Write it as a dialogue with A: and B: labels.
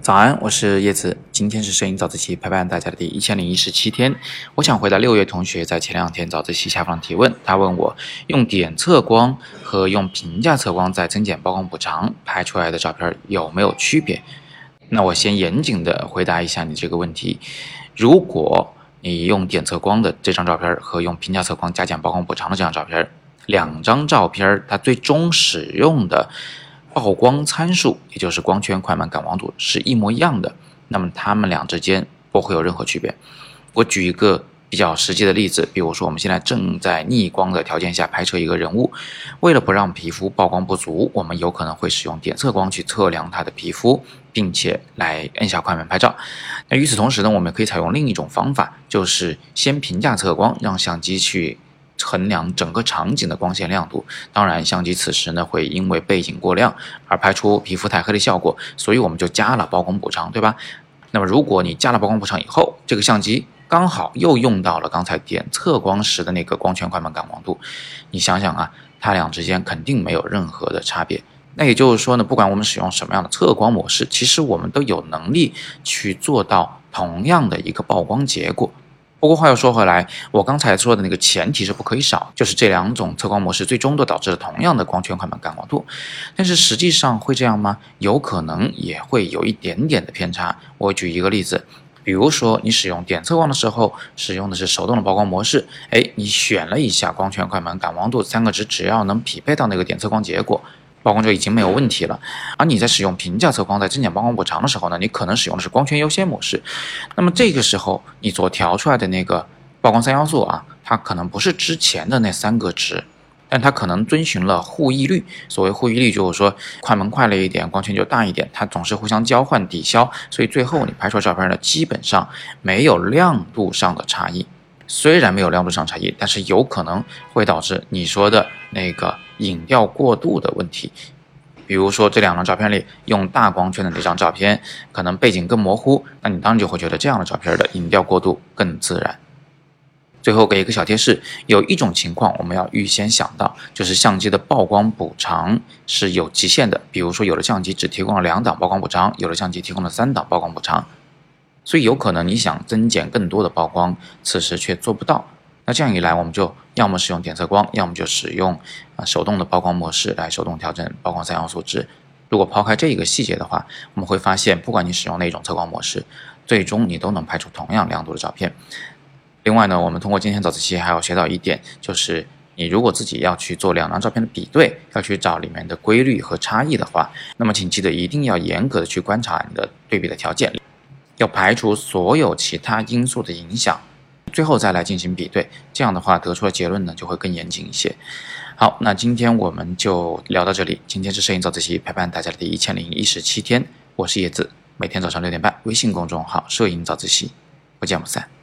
A: 早安，我是叶子。今天是摄影早自习陪伴大家的第一千零一十七天。我想回答六月同学在前两天早自习下方提问。他问我用点测光和用平价测光在增减曝光补偿拍出来的照片有没有区别？那我先严谨的回答一下你这个问题。如果你用点测光的这张照片和用平价测光加减曝光补偿的这张照片，两张照片它最终使用的。曝光参数，也就是光圈、快门、感光度是一模一样的，那么它们俩之间不会有任何区别。我举一个比较实际的例子，比如说我们现在正在逆光的条件下拍摄一个人物，为了不让皮肤曝光不足，我们有可能会使用点测光去测量他的皮肤，并且来摁下快门拍照。那与此同时呢，我们可以采用另一种方法，就是先评价测光，让相机去。衡量整个场景的光线亮度，当然相机此时呢会因为背景过亮而拍出皮肤太黑的效果，所以我们就加了曝光补偿，对吧？那么如果你加了曝光补偿以后，这个相机刚好又用到了刚才点测光时的那个光圈、快门、感光度，你想想啊，它俩之间肯定没有任何的差别。那也就是说呢，不管我们使用什么样的测光模式，其实我们都有能力去做到同样的一个曝光结果。不过话又说回来，我刚才说的那个前提是不可以少，就是这两种测光模式最终都导致了同样的光圈、快门、感光度。但是实际上会这样吗？有可能也会有一点点的偏差。我举一个例子，比如说你使用点测光的时候，使用的是手动的曝光模式，哎，你选了一下光圈、快门、感光度三个值，只要能匹配到那个点测光结果。曝光就已经没有问题了，而你在使用平价测光在增减曝光补偿的时候呢，你可能使用的是光圈优先模式，那么这个时候你所调出来的那个曝光三要素啊，它可能不是之前的那三个值，但它可能遵循了互异律。所谓互异律，就是说快门快了一点，光圈就大一点，它总是互相交换抵消，所以最后你拍出来照片呢，基本上没有亮度上的差异。虽然没有亮度上差异，但是有可能会导致你说的那个影调过度的问题。比如说这两张照片里用大光圈的那张照片，可能背景更模糊，那你当然就会觉得这样的照片的影调过度更自然。最后给一个小贴士，有一种情况我们要预先想到，就是相机的曝光补偿是有极限的。比如说有的相机只提供了两档曝光补偿，有的相机提供了三档曝光补偿。所以有可能你想增减更多的曝光，此时却做不到。那这样一来，我们就要么使用点测光，要么就使用啊手动的曝光模式来手动调整曝光三要素值。如果抛开这一个细节的话，我们会发现，不管你使用哪种测光模式，最终你都能拍出同样亮度的照片。另外呢，我们通过今天早自习还要学到一点，就是你如果自己要去做两张照片的比对，要去找里面的规律和差异的话，那么请记得一定要严格的去观察你的对比的条件。要排除所有其他因素的影响，最后再来进行比对，这样的话得出的结论呢就会更严谨一些。好，那今天我们就聊到这里。今天是摄影早自习陪伴大家的第一千零一十七天，我是叶子，每天早上六点半，微信公众号“摄影早自习”，不见不散。